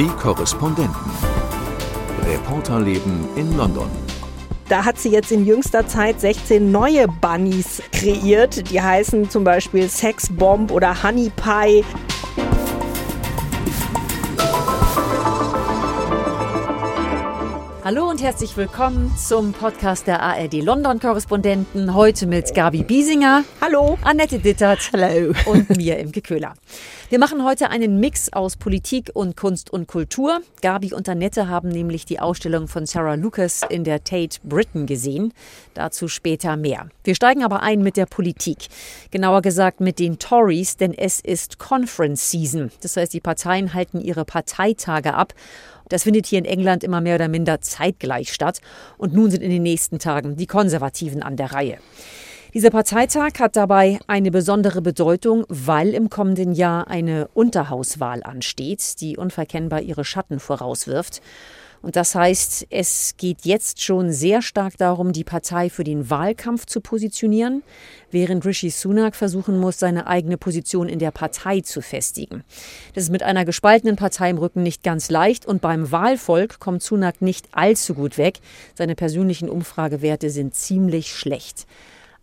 Die Korrespondenten. Reporterleben in London. Da hat sie jetzt in jüngster Zeit 16 neue Bunnies kreiert. Die heißen zum Beispiel Sexbomb oder Honey Pie. Hallo und herzlich willkommen zum Podcast der ARD London Korrespondenten. Heute mit Gabi Biesinger. Hallo. Annette Dittert. Hallo. Und mir Imke Köhler. Wir machen heute einen Mix aus Politik und Kunst und Kultur. Gabi und Annette haben nämlich die Ausstellung von Sarah Lucas in der Tate Britain gesehen. Dazu später mehr. Wir steigen aber ein mit der Politik. Genauer gesagt mit den Tories, denn es ist Conference Season. Das heißt, die Parteien halten ihre Parteitage ab. Das findet hier in England immer mehr oder minder zeitgleich statt. Und nun sind in den nächsten Tagen die Konservativen an der Reihe. Dieser Parteitag hat dabei eine besondere Bedeutung, weil im kommenden Jahr eine Unterhauswahl ansteht, die unverkennbar ihre Schatten vorauswirft. Und das heißt, es geht jetzt schon sehr stark darum, die Partei für den Wahlkampf zu positionieren, während Rishi Sunak versuchen muss, seine eigene Position in der Partei zu festigen. Das ist mit einer gespaltenen Partei im Rücken nicht ganz leicht und beim Wahlvolk kommt Sunak nicht allzu gut weg. Seine persönlichen Umfragewerte sind ziemlich schlecht.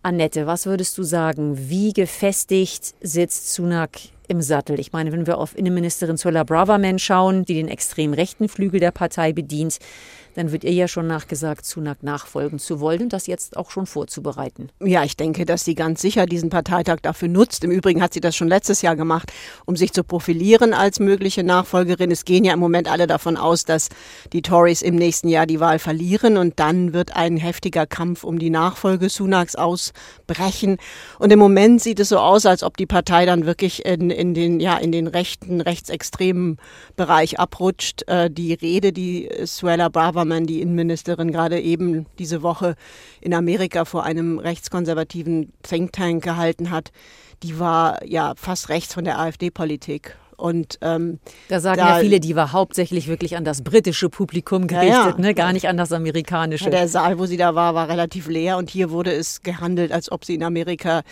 Annette, was würdest du sagen? Wie gefestigt sitzt Sunak im Sattel. Ich meine, wenn wir auf Innenministerin Zola Braverman schauen, die den extrem rechten Flügel der Partei bedient, dann wird ihr ja schon nachgesagt, Sunak nachfolgen zu wollen und das jetzt auch schon vorzubereiten. Ja, ich denke, dass sie ganz sicher diesen Parteitag dafür nutzt. Im Übrigen hat sie das schon letztes Jahr gemacht, um sich zu profilieren als mögliche Nachfolgerin. Es gehen ja im Moment alle davon aus, dass die Tories im nächsten Jahr die Wahl verlieren und dann wird ein heftiger Kampf um die Nachfolge Sunaks ausbrechen. Und im Moment sieht es so aus, als ob die Partei dann wirklich in, in den, ja, in den rechten, rechtsextremen Bereich abrutscht. Äh, die Rede, die Suella Braverman die Innenministerin, gerade eben diese Woche in Amerika vor einem rechtskonservativen Think Tank gehalten hat, die war ja fast rechts von der AfD-Politik. Und ähm, da sagen da, ja viele, die war hauptsächlich wirklich an das britische Publikum gerichtet, ja, ja. Ne? gar nicht an das amerikanische. Ja, der Saal, wo sie da war, war relativ leer und hier wurde es gehandelt, als ob sie in Amerika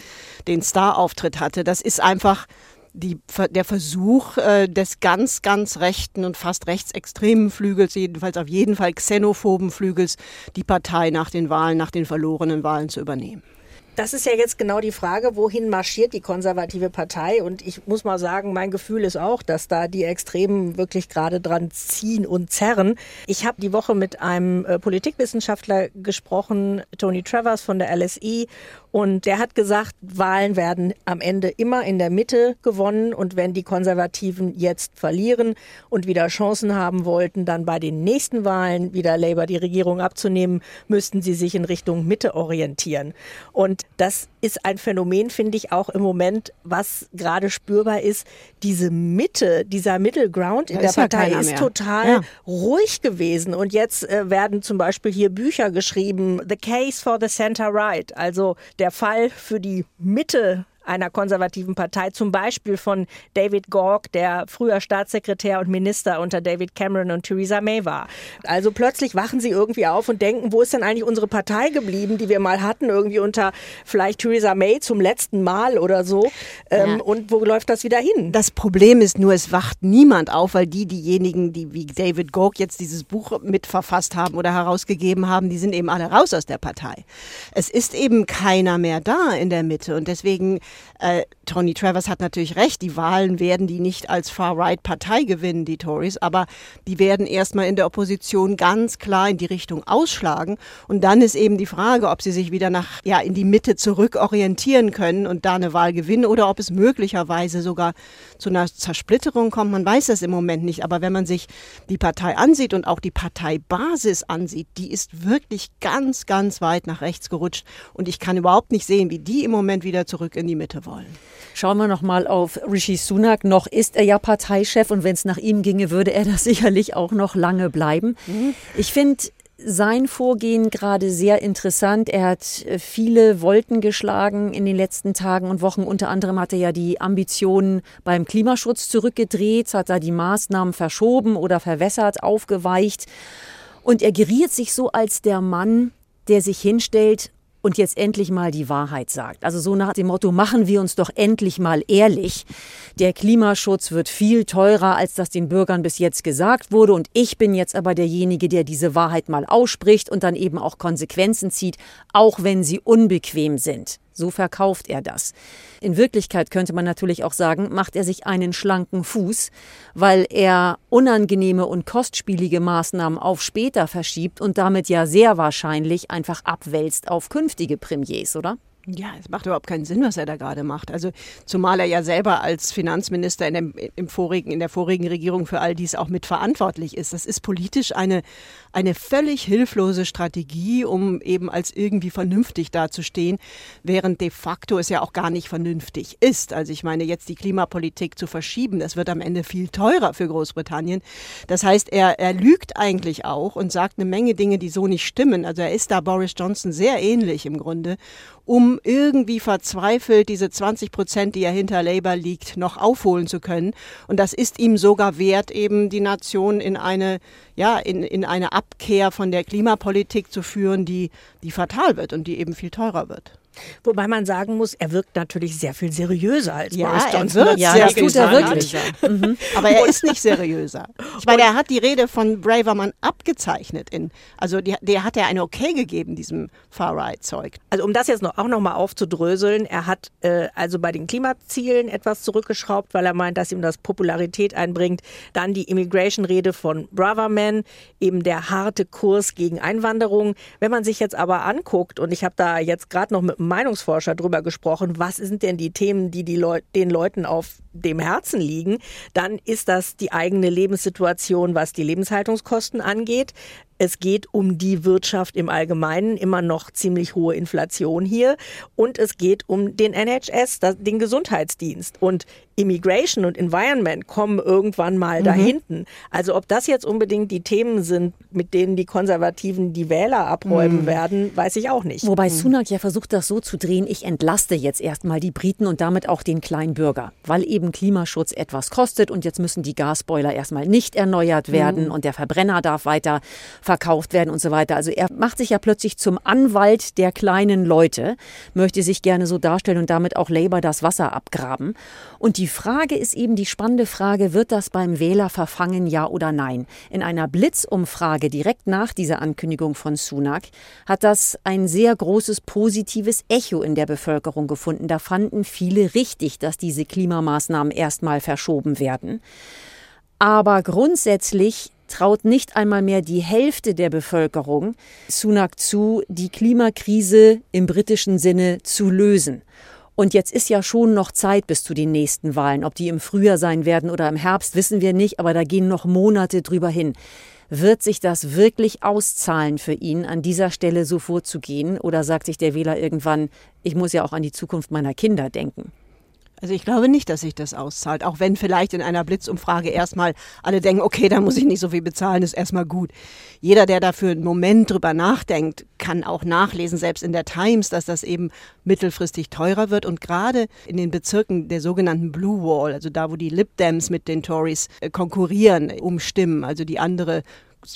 den Star-Auftritt hatte. Das ist einfach die, der Versuch äh, des ganz, ganz rechten und fast rechtsextremen Flügels, jedenfalls auf jeden Fall xenophoben Flügels, die Partei nach den Wahlen, nach den verlorenen Wahlen zu übernehmen. Das ist ja jetzt genau die Frage, wohin marschiert die konservative Partei? Und ich muss mal sagen, mein Gefühl ist auch, dass da die Extremen wirklich gerade dran ziehen und zerren. Ich habe die Woche mit einem äh, Politikwissenschaftler gesprochen, Tony Travers von der LSI, und der hat gesagt, Wahlen werden am Ende immer in der Mitte gewonnen. Und wenn die Konservativen jetzt verlieren und wieder Chancen haben wollten, dann bei den nächsten Wahlen wieder Labour die Regierung abzunehmen, müssten sie sich in Richtung Mitte orientieren. Und das ist ein Phänomen, finde ich, auch im Moment, was gerade spürbar ist. Diese Mitte, dieser Middle Ground in da der Partei ja ist total ja. ruhig gewesen. Und jetzt äh, werden zum Beispiel hier Bücher geschrieben, The Case for the Center Right, also der Fall für die Mitte einer konservativen Partei, zum Beispiel von David Gork, der früher Staatssekretär und Minister unter David Cameron und Theresa May war. Also plötzlich wachen sie irgendwie auf und denken, wo ist denn eigentlich unsere Partei geblieben, die wir mal hatten, irgendwie unter vielleicht Theresa May zum letzten Mal oder so. Ähm, ja. Und wo läuft das wieder hin? Das Problem ist nur, es wacht niemand auf, weil die, diejenigen, die wie David Gork jetzt dieses Buch mitverfasst haben oder herausgegeben haben, die sind eben alle raus aus der Partei. Es ist eben keiner mehr da in der Mitte und deswegen äh, Tony Travers hat natürlich recht, die Wahlen werden die nicht als Far-Right-Partei gewinnen, die Tories, aber die werden erstmal in der Opposition ganz klar in die Richtung ausschlagen. Und dann ist eben die Frage, ob sie sich wieder nach, ja, in die Mitte zurück orientieren können und da eine Wahl gewinnen oder ob es möglicherweise sogar zu einer Zersplitterung kommt. Man weiß das im Moment nicht. Aber wenn man sich die Partei ansieht und auch die Parteibasis ansieht, die ist wirklich ganz, ganz weit nach rechts gerutscht. Und ich kann überhaupt nicht sehen, wie die im Moment wieder zurück in die Mitte wollen. Schauen wir noch mal auf Rishi Sunak. Noch ist er ja Parteichef und wenn es nach ihm ginge, würde er das sicherlich auch noch lange bleiben. Mhm. Ich finde sein Vorgehen gerade sehr interessant. Er hat äh, viele Wolken geschlagen in den letzten Tagen und Wochen. Unter anderem hat er ja die Ambitionen beim Klimaschutz zurückgedreht, hat da die Maßnahmen verschoben oder verwässert, aufgeweicht. Und er geriert sich so als der Mann, der sich hinstellt und jetzt endlich mal die Wahrheit sagt. Also so nach dem Motto, machen wir uns doch endlich mal ehrlich. Der Klimaschutz wird viel teurer, als das den Bürgern bis jetzt gesagt wurde. Und ich bin jetzt aber derjenige, der diese Wahrheit mal ausspricht und dann eben auch Konsequenzen zieht, auch wenn sie unbequem sind. So verkauft er das. In Wirklichkeit könnte man natürlich auch sagen, macht er sich einen schlanken Fuß, weil er unangenehme und kostspielige Maßnahmen auf später verschiebt und damit ja sehr wahrscheinlich einfach abwälzt auf künftige Premiers, oder? Ja, es macht überhaupt keinen Sinn, was er da gerade macht. Also zumal er ja selber als Finanzminister in, dem, im vorigen, in der vorigen Regierung für all dies auch mitverantwortlich ist. Das ist politisch eine, eine völlig hilflose Strategie, um eben als irgendwie vernünftig dazustehen, während de facto es ja auch gar nicht vernünftig ist. Also ich meine, jetzt die Klimapolitik zu verschieben, das wird am Ende viel teurer für Großbritannien. Das heißt, er, er lügt eigentlich auch und sagt eine Menge Dinge, die so nicht stimmen. Also er ist da Boris Johnson sehr ähnlich im Grunde um irgendwie verzweifelt diese 20 Prozent, die ja hinter Labour liegt, noch aufholen zu können. Und das ist ihm sogar wert, eben die Nation in eine, ja, in, in eine Abkehr von der Klimapolitik zu führen, die, die fatal wird und die eben viel teurer wird. Wobei man sagen muss, er wirkt natürlich sehr viel seriöser als ja, Boris Johnson. Er wird ja, das tut er wirklich. Mhm. Aber er ist nicht seriöser. Ich meine, er hat die Rede von Braverman abgezeichnet. In, also die, der hat er eine Okay gegeben, diesem Far-Right-Zeug. Also um das jetzt noch, auch nochmal aufzudröseln, er hat äh, also bei den Klimazielen etwas zurückgeschraubt, weil er meint, dass ihm das Popularität einbringt. Dann die Immigration-Rede von Braverman, eben der harte Kurs gegen Einwanderung. Wenn man sich jetzt aber anguckt, und ich habe da jetzt gerade noch mit Meinungsforscher drüber gesprochen, was sind denn die Themen, die, die Leu den Leuten auf dem Herzen liegen, dann ist das die eigene Lebenssituation, was die Lebenshaltungskosten angeht. Es geht um die Wirtschaft im Allgemeinen, immer noch ziemlich hohe Inflation hier. Und es geht um den NHS, den Gesundheitsdienst. Und Immigration und Environment kommen irgendwann mal mhm. dahinten. Also ob das jetzt unbedingt die Themen sind, mit denen die Konservativen die Wähler abräumen mhm. werden, weiß ich auch nicht. Wobei mhm. Sunak ja versucht, das so zu drehen, ich entlaste jetzt erstmal die Briten und damit auch den kleinen Bürger, weil eben Klimaschutz etwas kostet und jetzt müssen die Gasboiler erstmal nicht erneuert werden mhm. und der Verbrenner darf weiter verkauft werden und so weiter. Also er macht sich ja plötzlich zum Anwalt der kleinen Leute, möchte sich gerne so darstellen und damit auch Labour das Wasser abgraben. Und die Frage ist eben die spannende Frage, wird das beim Wähler verfangen, ja oder nein? In einer Blitzumfrage direkt nach dieser Ankündigung von Sunak hat das ein sehr großes positives Echo in der Bevölkerung gefunden. Da fanden viele richtig, dass diese Klimamaßnahmen erstmal verschoben werden. Aber grundsätzlich traut nicht einmal mehr die Hälfte der Bevölkerung Sunak zu, die Klimakrise im britischen Sinne zu lösen. Und jetzt ist ja schon noch Zeit bis zu den nächsten Wahlen. Ob die im Frühjahr sein werden oder im Herbst, wissen wir nicht, aber da gehen noch Monate drüber hin. Wird sich das wirklich auszahlen für ihn, an dieser Stelle so vorzugehen? Oder sagt sich der Wähler irgendwann, ich muss ja auch an die Zukunft meiner Kinder denken? Also ich glaube nicht, dass sich das auszahlt, auch wenn vielleicht in einer Blitzumfrage erstmal alle denken, okay, da muss ich nicht so viel bezahlen, ist erstmal gut. Jeder, der dafür einen Moment drüber nachdenkt, kann auch nachlesen, selbst in der Times, dass das eben mittelfristig teurer wird und gerade in den Bezirken der sogenannten Blue Wall, also da, wo die Lib Dems mit den Tories äh, konkurrieren um Stimmen, also die andere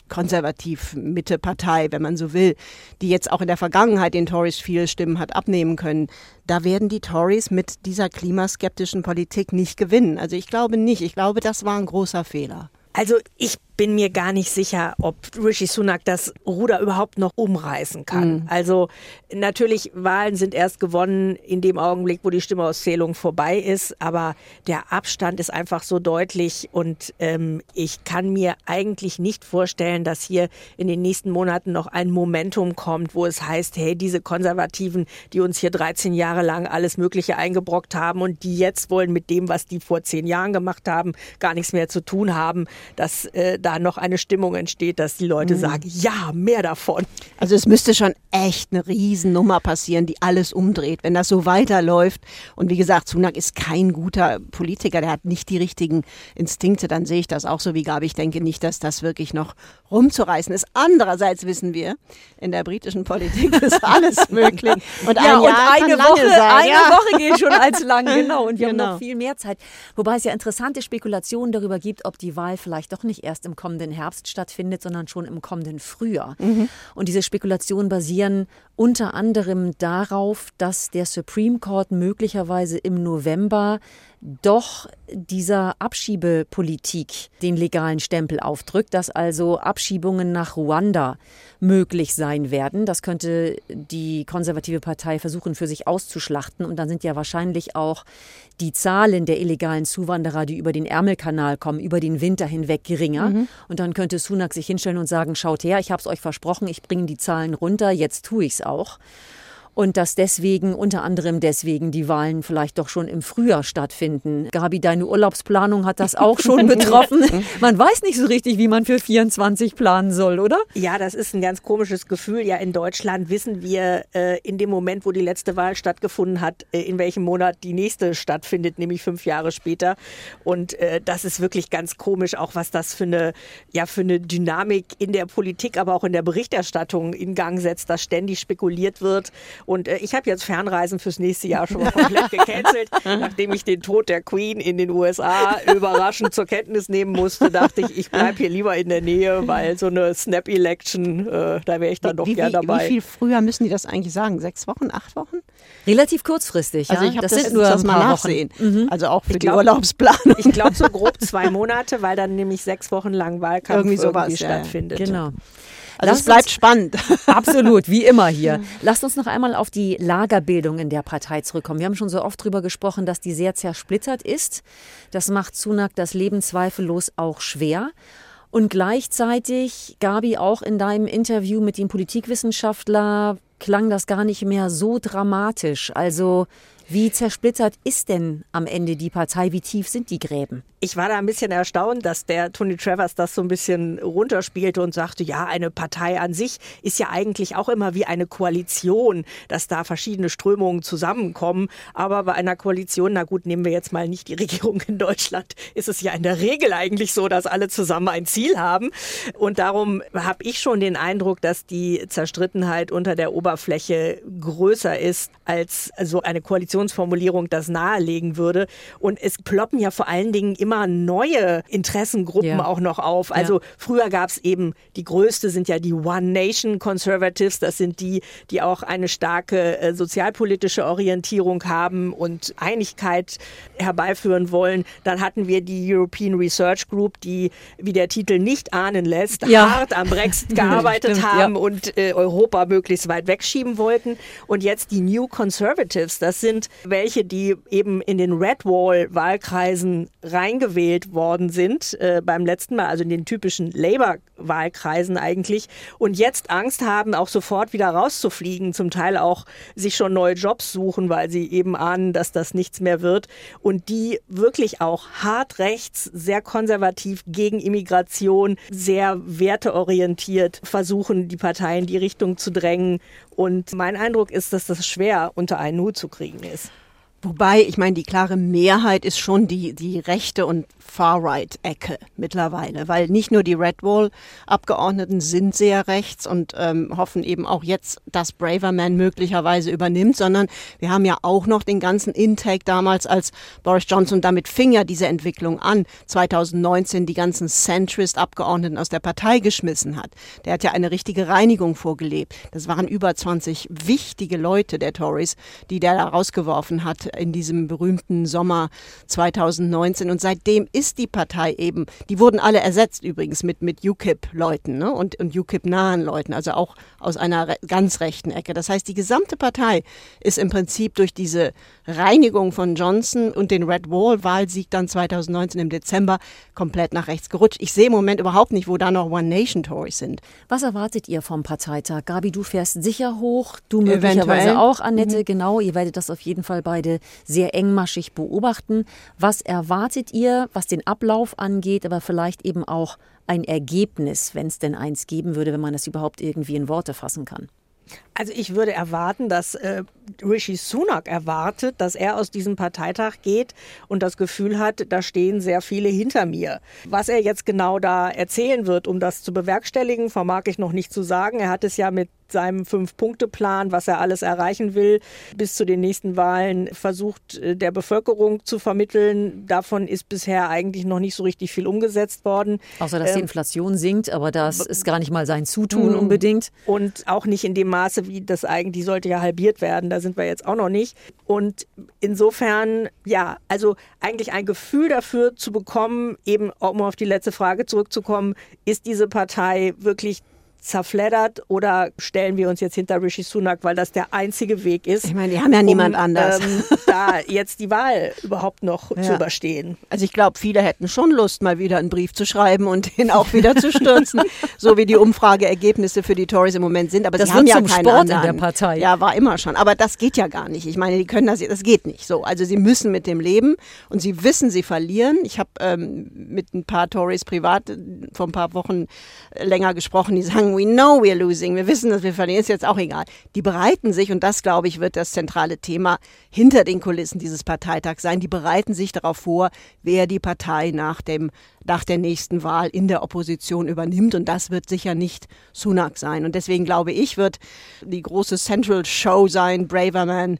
konservativ-Mitte-Partei, wenn man so will, die jetzt auch in der Vergangenheit den Tories viele Stimmen hat abnehmen können, da werden die Tories mit dieser klimaskeptischen Politik nicht gewinnen. Also ich glaube nicht. Ich glaube, das war ein großer Fehler. Also ich bin mir gar nicht sicher, ob Rishi Sunak das Ruder überhaupt noch umreißen kann. Mhm. Also natürlich, Wahlen sind erst gewonnen in dem Augenblick, wo die Stimmauszählung vorbei ist, aber der Abstand ist einfach so deutlich und ähm, ich kann mir eigentlich nicht vorstellen, dass hier in den nächsten Monaten noch ein Momentum kommt, wo es heißt, hey, diese Konservativen, die uns hier 13 Jahre lang alles Mögliche eingebrockt haben und die jetzt wollen mit dem, was die vor zehn Jahren gemacht haben, gar nichts mehr zu tun haben, dass äh, da noch eine Stimmung entsteht, dass die Leute mhm. sagen, ja, mehr davon. Also es müsste schon echt eine Riesennummer passieren, die alles umdreht, wenn das so weiterläuft. Und wie gesagt, Sunak ist kein guter Politiker, der hat nicht die richtigen Instinkte, dann sehe ich das auch so wie Gabi. Ich denke nicht, dass das wirklich noch rumzureißen ist. Andererseits wissen wir, in der britischen Politik ist alles möglich. Und ein ja, und eine, Woche, sein, eine ja. Woche geht schon als lang, genau. Und wir genau. haben noch viel mehr Zeit. Wobei es ja interessante Spekulationen darüber gibt, ob die Wahl vielleicht doch nicht erst im kommenden Herbst stattfindet, sondern schon im kommenden Frühjahr. Mhm. Und diese Spekulationen basieren unter anderem darauf, dass der Supreme Court möglicherweise im November doch dieser Abschiebepolitik den legalen Stempel aufdrückt, dass also Abschiebungen nach Ruanda möglich sein werden. Das könnte die konservative Partei versuchen für sich auszuschlachten. Und dann sind ja wahrscheinlich auch die Zahlen der illegalen Zuwanderer, die über den Ärmelkanal kommen, über den Winter hinweg geringer. Mhm. Und dann könnte Sunak sich hinstellen und sagen, schaut her, ich habe es euch versprochen, ich bringe die Zahlen runter, jetzt tue ich es auch auch und dass deswegen, unter anderem deswegen, die Wahlen vielleicht doch schon im Frühjahr stattfinden. Gabi, deine Urlaubsplanung hat das auch schon betroffen. Man weiß nicht so richtig, wie man für 24 planen soll, oder? Ja, das ist ein ganz komisches Gefühl. Ja, in Deutschland wissen wir äh, in dem Moment, wo die letzte Wahl stattgefunden hat, äh, in welchem Monat die nächste stattfindet, nämlich fünf Jahre später. Und äh, das ist wirklich ganz komisch, auch was das für eine, ja, für eine Dynamik in der Politik, aber auch in der Berichterstattung in Gang setzt, dass ständig spekuliert wird und äh, ich habe jetzt Fernreisen fürs nächste Jahr schon mal komplett gecancelt. Nachdem ich den Tod der Queen in den USA überraschend zur Kenntnis nehmen musste, dachte ich, ich bleibe hier lieber in der Nähe, weil so eine Snap-Election, äh, da wäre ich dann doch wie, gern dabei. Wie viel früher müssen die das eigentlich sagen? Sechs Wochen, acht Wochen? Relativ kurzfristig, also ja. Ich das, das sind nur das mal nachsehen. Mhm. Also auch für ich die glaub, Urlaubsplanung. Ich glaube so grob zwei Monate, weil dann nämlich sechs Wochen lang Wahlkampf irgendwie, sowas, irgendwie stattfindet. Ja. Genau. Also Lasst es bleibt spannend. Absolut, wie immer hier. Lasst uns noch einmal auf die Lagerbildung in der Partei zurückkommen. Wir haben schon so oft darüber gesprochen, dass die sehr zersplittert ist. Das macht Sunak das Leben zweifellos auch schwer. Und gleichzeitig, Gabi, auch in deinem Interview mit dem Politikwissenschaftler klang das gar nicht mehr so dramatisch. Also wie zersplittert ist denn am Ende die Partei? Wie tief sind die Gräben? Ich war da ein bisschen erstaunt, dass der Tony Travers das so ein bisschen runterspielte und sagte, ja, eine Partei an sich ist ja eigentlich auch immer wie eine Koalition, dass da verschiedene Strömungen zusammenkommen. Aber bei einer Koalition, na gut, nehmen wir jetzt mal nicht die Regierung in Deutschland, ist es ja in der Regel eigentlich so, dass alle zusammen ein Ziel haben. Und darum habe ich schon den Eindruck, dass die Zerstrittenheit unter der Oberfläche größer ist, als so eine Koalitionsformulierung das nahelegen würde. Und es ploppen ja vor allen Dingen immer immer neue Interessengruppen ja. auch noch auf. Also ja. früher gab es eben, die größte sind ja die One Nation Conservatives. Das sind die, die auch eine starke äh, sozialpolitische Orientierung haben und Einigkeit herbeiführen wollen. Dann hatten wir die European Research Group, die, wie der Titel nicht ahnen lässt, ja. hart am Brexit gearbeitet Stimmt, haben und äh, Europa möglichst weit wegschieben wollten. Und jetzt die New Conservatives, das sind welche, die eben in den Red Wall Wahlkreisen rein eingewählt worden sind äh, beim letzten Mal, also in den typischen Labour-Wahlkreisen eigentlich, und jetzt Angst haben, auch sofort wieder rauszufliegen, zum Teil auch sich schon neue Jobs suchen, weil sie eben ahnen, dass das nichts mehr wird und die wirklich auch hart rechts, sehr konservativ gegen Immigration, sehr werteorientiert versuchen, die Partei in die Richtung zu drängen. Und mein Eindruck ist, dass das schwer unter einen Hut zu kriegen ist. Wobei, ich meine, die klare Mehrheit ist schon die, die rechte und Far-Right-Ecke mittlerweile, weil nicht nur die Red Wall-Abgeordneten sind sehr rechts und ähm, hoffen eben auch jetzt, dass Braverman möglicherweise übernimmt, sondern wir haben ja auch noch den ganzen Intake damals, als Boris Johnson, damit fing ja diese Entwicklung an, 2019 die ganzen Centrist-Abgeordneten aus der Partei geschmissen hat. Der hat ja eine richtige Reinigung vorgelebt. Das waren über 20 wichtige Leute der Tories, die der da rausgeworfen hat in diesem berühmten Sommer 2019 und seitdem ist die Partei eben, die wurden alle ersetzt übrigens mit, mit UKIP-Leuten ne? und, und UKIP-nahen Leuten, also auch aus einer re ganz rechten Ecke. Das heißt, die gesamte Partei ist im Prinzip durch diese Reinigung von Johnson und den Red Wall-Wahlsieg dann 2019 im Dezember komplett nach rechts gerutscht. Ich sehe im Moment überhaupt nicht, wo da noch One Nation Tories sind. Was erwartet ihr vom Parteitag? Gabi, du fährst sicher hoch, du möglicherweise Eventuell. auch, Annette, mhm. genau. Ihr werdet das auf jeden Fall beide sehr engmaschig beobachten. Was erwartet ihr, was den Ablauf angeht, aber vielleicht eben auch ein Ergebnis, wenn es denn eins geben würde, wenn man das überhaupt irgendwie in Worte fassen kann. Also ich würde erwarten, dass äh, Rishi Sunak erwartet, dass er aus diesem Parteitag geht und das Gefühl hat, da stehen sehr viele hinter mir. Was er jetzt genau da erzählen wird, um das zu bewerkstelligen, vermag ich noch nicht zu sagen. Er hat es ja mit seinem Fünf-Punkte-Plan, was er alles erreichen will, bis zu den nächsten Wahlen versucht, äh, der Bevölkerung zu vermitteln. Davon ist bisher eigentlich noch nicht so richtig viel umgesetzt worden. Außer, dass ähm, die Inflation sinkt, aber das ist gar nicht mal sein Zutun mhm. unbedingt. Und auch nicht in dem Maße, wie das eigentlich, die sollte ja halbiert werden. Da sind wir jetzt auch noch nicht. Und insofern, ja, also eigentlich ein Gefühl dafür zu bekommen, eben um auf die letzte Frage zurückzukommen, ist diese Partei wirklich zerfleddert oder stellen wir uns jetzt hinter Rishi Sunak, weil das der einzige Weg ist. Ich meine, die haben ja um, niemand anders. Ähm, da jetzt die Wahl überhaupt noch ja. zu überstehen. Also ich glaube, viele hätten schon Lust, mal wieder einen Brief zu schreiben und ihn auch wieder zu stürzen, so wie die Umfrageergebnisse für die Tories im Moment sind. Aber das sie haben ja zum keinen Sport anderen. in der Partei. Ja, war immer schon. Aber das geht ja gar nicht. Ich meine, die können das, das geht nicht so. Also sie müssen mit dem leben und sie wissen, sie verlieren. Ich habe ähm, mit ein paar Tories privat vor ein paar Wochen länger gesprochen, die sagen, we know we're losing, wir wissen, dass wir verlieren, ist jetzt auch egal. Die bereiten sich, und das, glaube ich, wird das zentrale Thema hinter den Kulissen dieses Parteitags sein, die bereiten sich darauf vor, wer die Partei nach, dem, nach der nächsten Wahl in der Opposition übernimmt. Und das wird sicher nicht Sunak sein. Und deswegen glaube ich, wird die große Central Show sein, Braverman,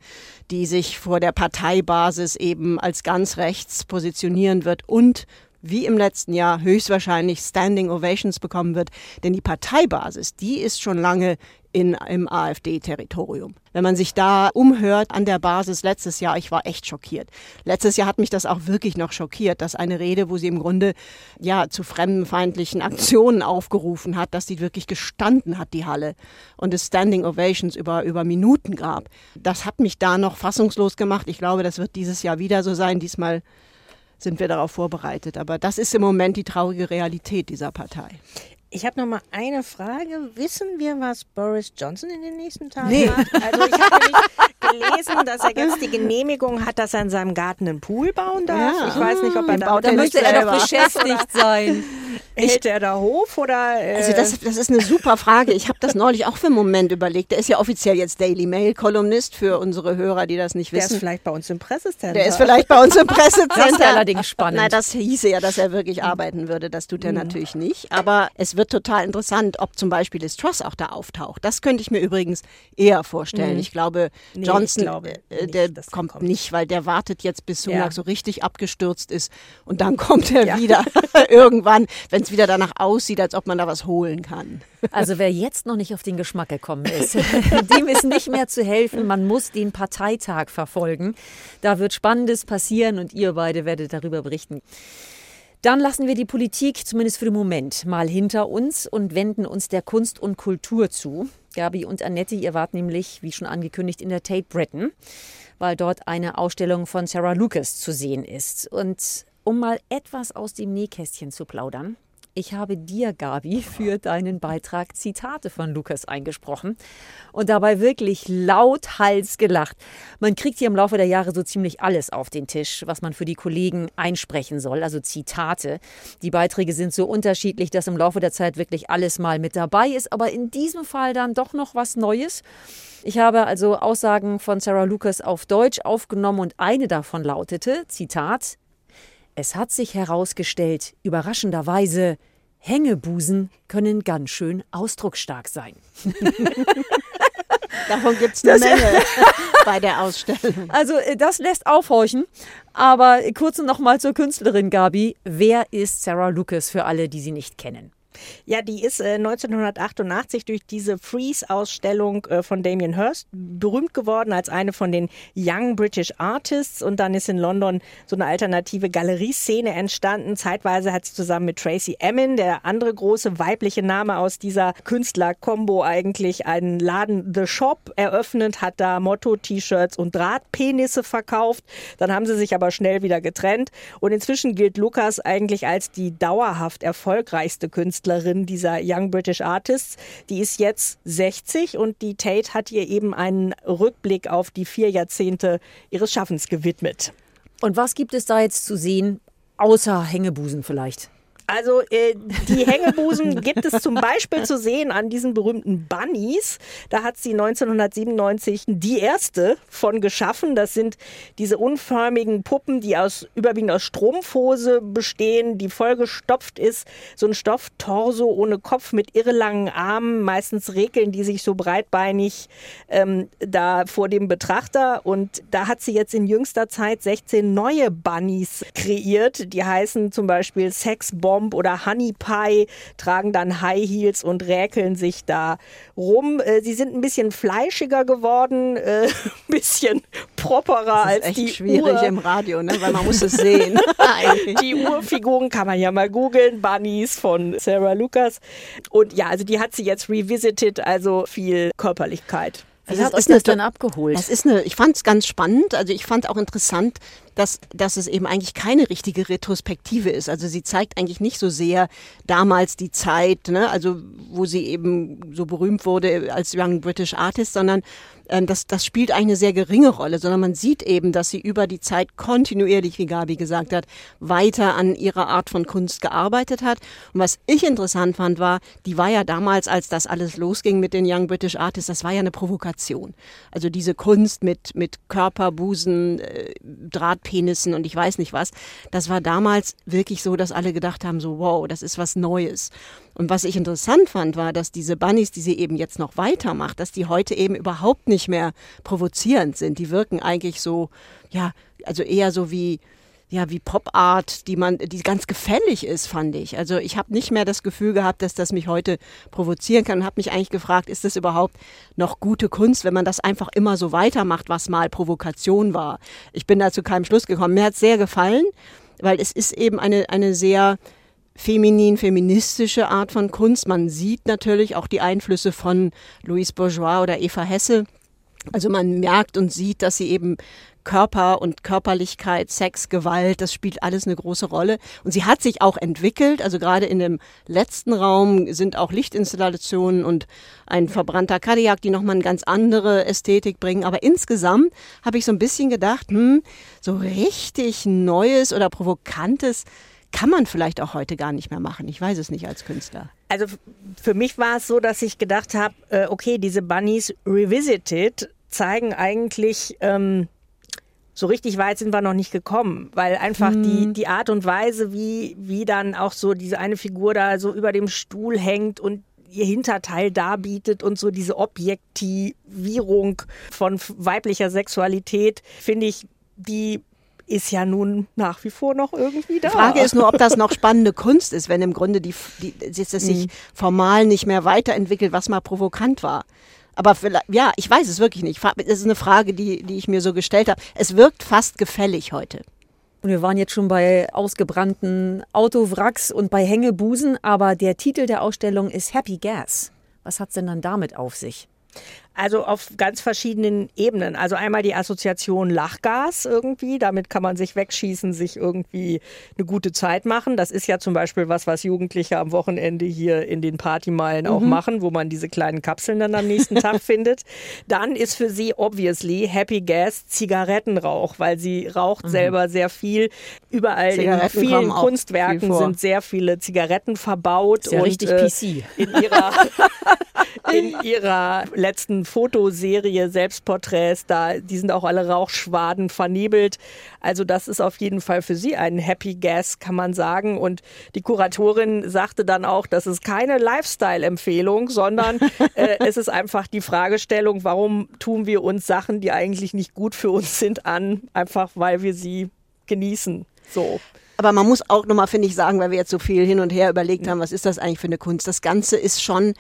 die sich vor der Parteibasis eben als ganz rechts positionieren wird und wie im letzten Jahr höchstwahrscheinlich Standing Ovations bekommen wird. Denn die Parteibasis, die ist schon lange in, im AfD-Territorium. Wenn man sich da umhört an der Basis letztes Jahr, ich war echt schockiert. Letztes Jahr hat mich das auch wirklich noch schockiert, dass eine Rede, wo sie im Grunde ja zu fremdenfeindlichen Aktionen aufgerufen hat, dass die wirklich gestanden hat, die Halle, und es Standing Ovations über, über Minuten gab. Das hat mich da noch fassungslos gemacht. Ich glaube, das wird dieses Jahr wieder so sein. Diesmal sind wir darauf vorbereitet. Aber das ist im Moment die traurige Realität dieser Partei. Ich habe noch mal eine Frage. Wissen wir, was Boris Johnson in den nächsten Tagen nee. macht? Also ich habe gelesen, dass er jetzt die Genehmigung hat, dass er in seinem Garten einen Pool bauen darf. Ja. Ich weiß nicht, ob er da, da möchte er doch beschäftigt sein. Hält er da Hof oder? Äh also das, das ist eine super Frage. Ich habe das neulich auch für einen Moment überlegt. Der ist ja offiziell jetzt Daily Mail Kolumnist für unsere Hörer, die das nicht wissen. Der ist vielleicht bei uns im Pressecenter. Der ist vielleicht bei uns im Pressecenter. Das ist allerdings spannend. Nein, das hieße ja, dass er wirklich arbeiten würde. Das tut er mhm. natürlich nicht. Aber es wird total interessant, ob zum Beispiel Liz Truss auch da auftaucht. Das könnte ich mir übrigens eher vorstellen. Mhm. Ich glaube, nee, Johnson, ich glaube äh, der nicht, kommt, kommt, nicht, weil der wartet jetzt, bis Sunak ja. so richtig abgestürzt ist und dann kommt er ja. wieder irgendwann, wenn es wieder danach aussieht, als ob man da was holen kann. Also wer jetzt noch nicht auf den Geschmack gekommen ist, dem ist nicht mehr zu helfen. Man muss den Parteitag verfolgen. Da wird Spannendes passieren und ihr beide werdet darüber berichten. Dann lassen wir die Politik zumindest für den Moment mal hinter uns und wenden uns der Kunst und Kultur zu. Gabi und Annette, ihr wart nämlich, wie schon angekündigt, in der Tate Britain, weil dort eine Ausstellung von Sarah Lucas zu sehen ist. Und um mal etwas aus dem Nähkästchen zu plaudern, ich habe dir, Gabi, für deinen Beitrag Zitate von Lukas eingesprochen und dabei wirklich lauthals gelacht. Man kriegt hier im Laufe der Jahre so ziemlich alles auf den Tisch, was man für die Kollegen einsprechen soll, also Zitate. Die Beiträge sind so unterschiedlich, dass im Laufe der Zeit wirklich alles mal mit dabei ist, aber in diesem Fall dann doch noch was Neues. Ich habe also Aussagen von Sarah Lucas auf Deutsch aufgenommen und eine davon lautete, Zitat, es hat sich herausgestellt, überraschenderweise, Hängebusen können ganz schön ausdrucksstark sein. Davon gibt es eine Menge bei der Ausstellung. Also äh, das lässt aufhorchen. Aber kurz noch mal zur Künstlerin Gabi. Wer ist Sarah Lucas für alle, die sie nicht kennen? Ja, die ist äh, 1988 durch diese Freeze-Ausstellung äh, von Damien Hirst berühmt geworden als eine von den Young British Artists. Und dann ist in London so eine alternative Galerieszene entstanden. Zeitweise hat sie zusammen mit Tracy Emin, der andere große weibliche Name aus dieser Künstler-Kombo, eigentlich einen Laden The Shop eröffnet, hat da Motto-T-Shirts und Drahtpenisse verkauft. Dann haben sie sich aber schnell wieder getrennt. Und inzwischen gilt Lukas eigentlich als die dauerhaft erfolgreichste Künstlerin Künstlerin dieser Young British Artists. Die ist jetzt 60 und die Tate hat ihr eben einen Rückblick auf die vier Jahrzehnte ihres Schaffens gewidmet. Und was gibt es da jetzt zu sehen, außer Hängebusen vielleicht? Also äh, die Hängebusen gibt es zum Beispiel zu sehen an diesen berühmten Bunnies. Da hat sie 1997 die erste von geschaffen. Das sind diese unförmigen Puppen, die aus überwiegend aus Strumpfhose bestehen, die vollgestopft ist. So ein Stofftorso ohne Kopf mit irrelangen Armen. Meistens rekeln die sich so breitbeinig ähm, da vor dem Betrachter. Und da hat sie jetzt in jüngster Zeit 16 neue Bunnies kreiert. Die heißen zum Beispiel Sex Bomb oder Honey Pie, tragen dann High Heels und räkeln sich da rum. Äh, sie sind ein bisschen fleischiger geworden, äh, ein bisschen properer Das als ist echt die schwierig Ur im Radio, ne? weil man muss es sehen. die Urfiguren kann man ja mal googeln, Bunnies von Sarah Lucas. Und ja, also die hat sie jetzt revisited, also viel Körperlichkeit. Wie Also hat das euch ist eine das dann abgeholt? Das ist eine, ich fand es ganz spannend. Also ich fand auch interessant, dass, dass es eben eigentlich keine richtige Retrospektive ist. Also sie zeigt eigentlich nicht so sehr damals die Zeit, ne? also wo sie eben so berühmt wurde als Young British Artist, sondern ähm, das, das spielt eigentlich eine sehr geringe Rolle, sondern man sieht eben, dass sie über die Zeit kontinuierlich, wie Gabi gesagt hat, weiter an ihrer Art von Kunst gearbeitet hat. Und was ich interessant fand, war, die war ja damals, als das alles losging mit den Young British Artists, das war ja eine Provokation. Also diese Kunst mit, mit Körper, Busen, äh, Drahtpenissen und ich weiß nicht was, das war damals wirklich so, dass alle gedacht haben, so wow, das ist was Neues. Und was ich interessant fand, war, dass diese Bunnies, die sie eben jetzt noch weitermacht, dass die heute eben überhaupt nicht mehr provozierend sind. Die wirken eigentlich so, ja, also eher so wie, ja, wie Pop-Art, die man, die ganz gefällig ist, fand ich. Also ich habe nicht mehr das Gefühl gehabt, dass das mich heute provozieren kann und habe mich eigentlich gefragt, ist das überhaupt noch gute Kunst, wenn man das einfach immer so weitermacht, was mal Provokation war. Ich bin da zu keinem Schluss gekommen. Mir hat sehr gefallen, weil es ist eben eine, eine sehr feminin, feministische Art von Kunst. Man sieht natürlich auch die Einflüsse von Louise Bourgeois oder Eva Hesse. Also man merkt und sieht, dass sie eben Körper und Körperlichkeit, Sex, Gewalt, das spielt alles eine große Rolle. Und sie hat sich auch entwickelt. Also gerade in dem letzten Raum sind auch Lichtinstallationen und ein verbrannter Kadiak, die nochmal eine ganz andere Ästhetik bringen. Aber insgesamt habe ich so ein bisschen gedacht, hm, so richtig Neues oder Provokantes kann man vielleicht auch heute gar nicht mehr machen. Ich weiß es nicht als Künstler. Also für mich war es so, dass ich gedacht habe, äh, okay, diese Bunnies Revisited zeigen eigentlich, ähm, so richtig weit sind wir noch nicht gekommen, weil einfach die, die Art und Weise, wie, wie dann auch so diese eine Figur da so über dem Stuhl hängt und ihr Hinterteil darbietet und so diese Objektivierung von weiblicher Sexualität, finde ich, die ist ja nun nach wie vor noch irgendwie da. Die Frage ist nur, ob das noch spannende Kunst ist, wenn im Grunde die, die, dass es sich formal nicht mehr weiterentwickelt, was mal provokant war. Aber vielleicht, ja, ich weiß es wirklich nicht. Das ist eine Frage, die, die ich mir so gestellt habe. Es wirkt fast gefällig heute. Und wir waren jetzt schon bei ausgebrannten Autowracks und bei Hängebusen, aber der Titel der Ausstellung ist Happy Gas. Was hat's denn dann damit auf sich? Also auf ganz verschiedenen Ebenen. Also einmal die Assoziation Lachgas irgendwie. Damit kann man sich wegschießen, sich irgendwie eine gute Zeit machen. Das ist ja zum Beispiel was, was Jugendliche am Wochenende hier in den Partymeilen auch machen, wo man diese kleinen Kapseln dann am nächsten Tag findet. Dann ist für sie obviously Happy Gas Zigarettenrauch, weil sie raucht selber sehr viel. Überall in vielen viel Kunstwerken vor. sind sehr viele Zigaretten verbaut. Ja und, richtig äh, PC. in ihrer, in ihrer letzten Fotoserie Selbstporträts, da, die sind auch alle Rauchschwaden vernebelt. Also das ist auf jeden Fall für sie ein Happy Gas, kann man sagen. Und die Kuratorin sagte dann auch, das ist keine Lifestyle-Empfehlung, sondern äh, es ist einfach die Fragestellung, warum tun wir uns Sachen, die eigentlich nicht gut für uns sind, an, einfach weil wir sie genießen. So. Aber man muss auch nochmal, finde ich, sagen, weil wir jetzt so viel hin und her überlegt haben, was ist das eigentlich für eine Kunst? Das Ganze ist schon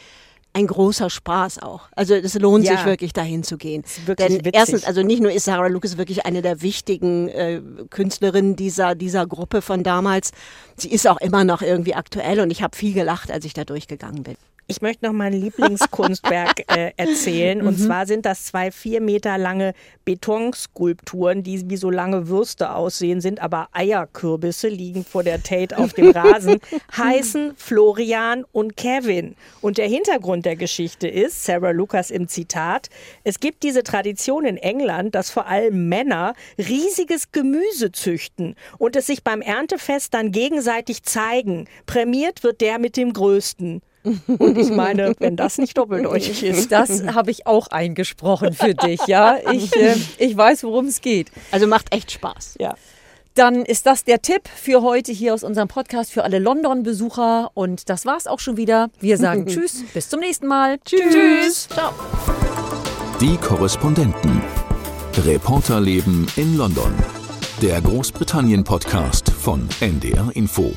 ein großer Spaß auch. Also es lohnt Ja. sich wirklich dahin zu gehen. Denn witzig. erstens, also nicht nur ist Sarah Lucas wirklich eine der wichtigen äh, Künstlerinnen dieser, dieser Gruppe von damals, sie ist auch immer noch irgendwie aktuell und ich habe viel gelacht, als ich da durchgegangen bin. Ich möchte noch mein Lieblingskunstwerk äh, erzählen. Und mhm. zwar sind das zwei vier Meter lange Betonskulpturen, die wie so lange Würste aussehen, sind aber Eierkürbisse, liegen vor der Tate auf dem Rasen, heißen Florian und Kevin. Und der Hintergrund der Geschichte ist, Sarah Lucas im Zitat, es gibt diese Tradition in England, dass vor allem Männer riesiges Gemüse züchten und es sich beim Erntefest dann gegenseitig zeigen. Prämiert wird der mit dem Größten. Und ich meine, wenn das nicht doppeldeutig ist. Das habe ich auch eingesprochen für dich, ja. Ich, äh, ich weiß, worum es geht. Also macht echt Spaß. Ja. Dann ist das der Tipp für heute hier aus unserem Podcast für alle London-Besucher. Und das war's auch schon wieder. Wir sagen Tschüss, bis zum nächsten Mal. Tschüss. tschüss. Ciao. Die Korrespondenten. Reporterleben in London. Der Großbritannien-Podcast von NDR Info.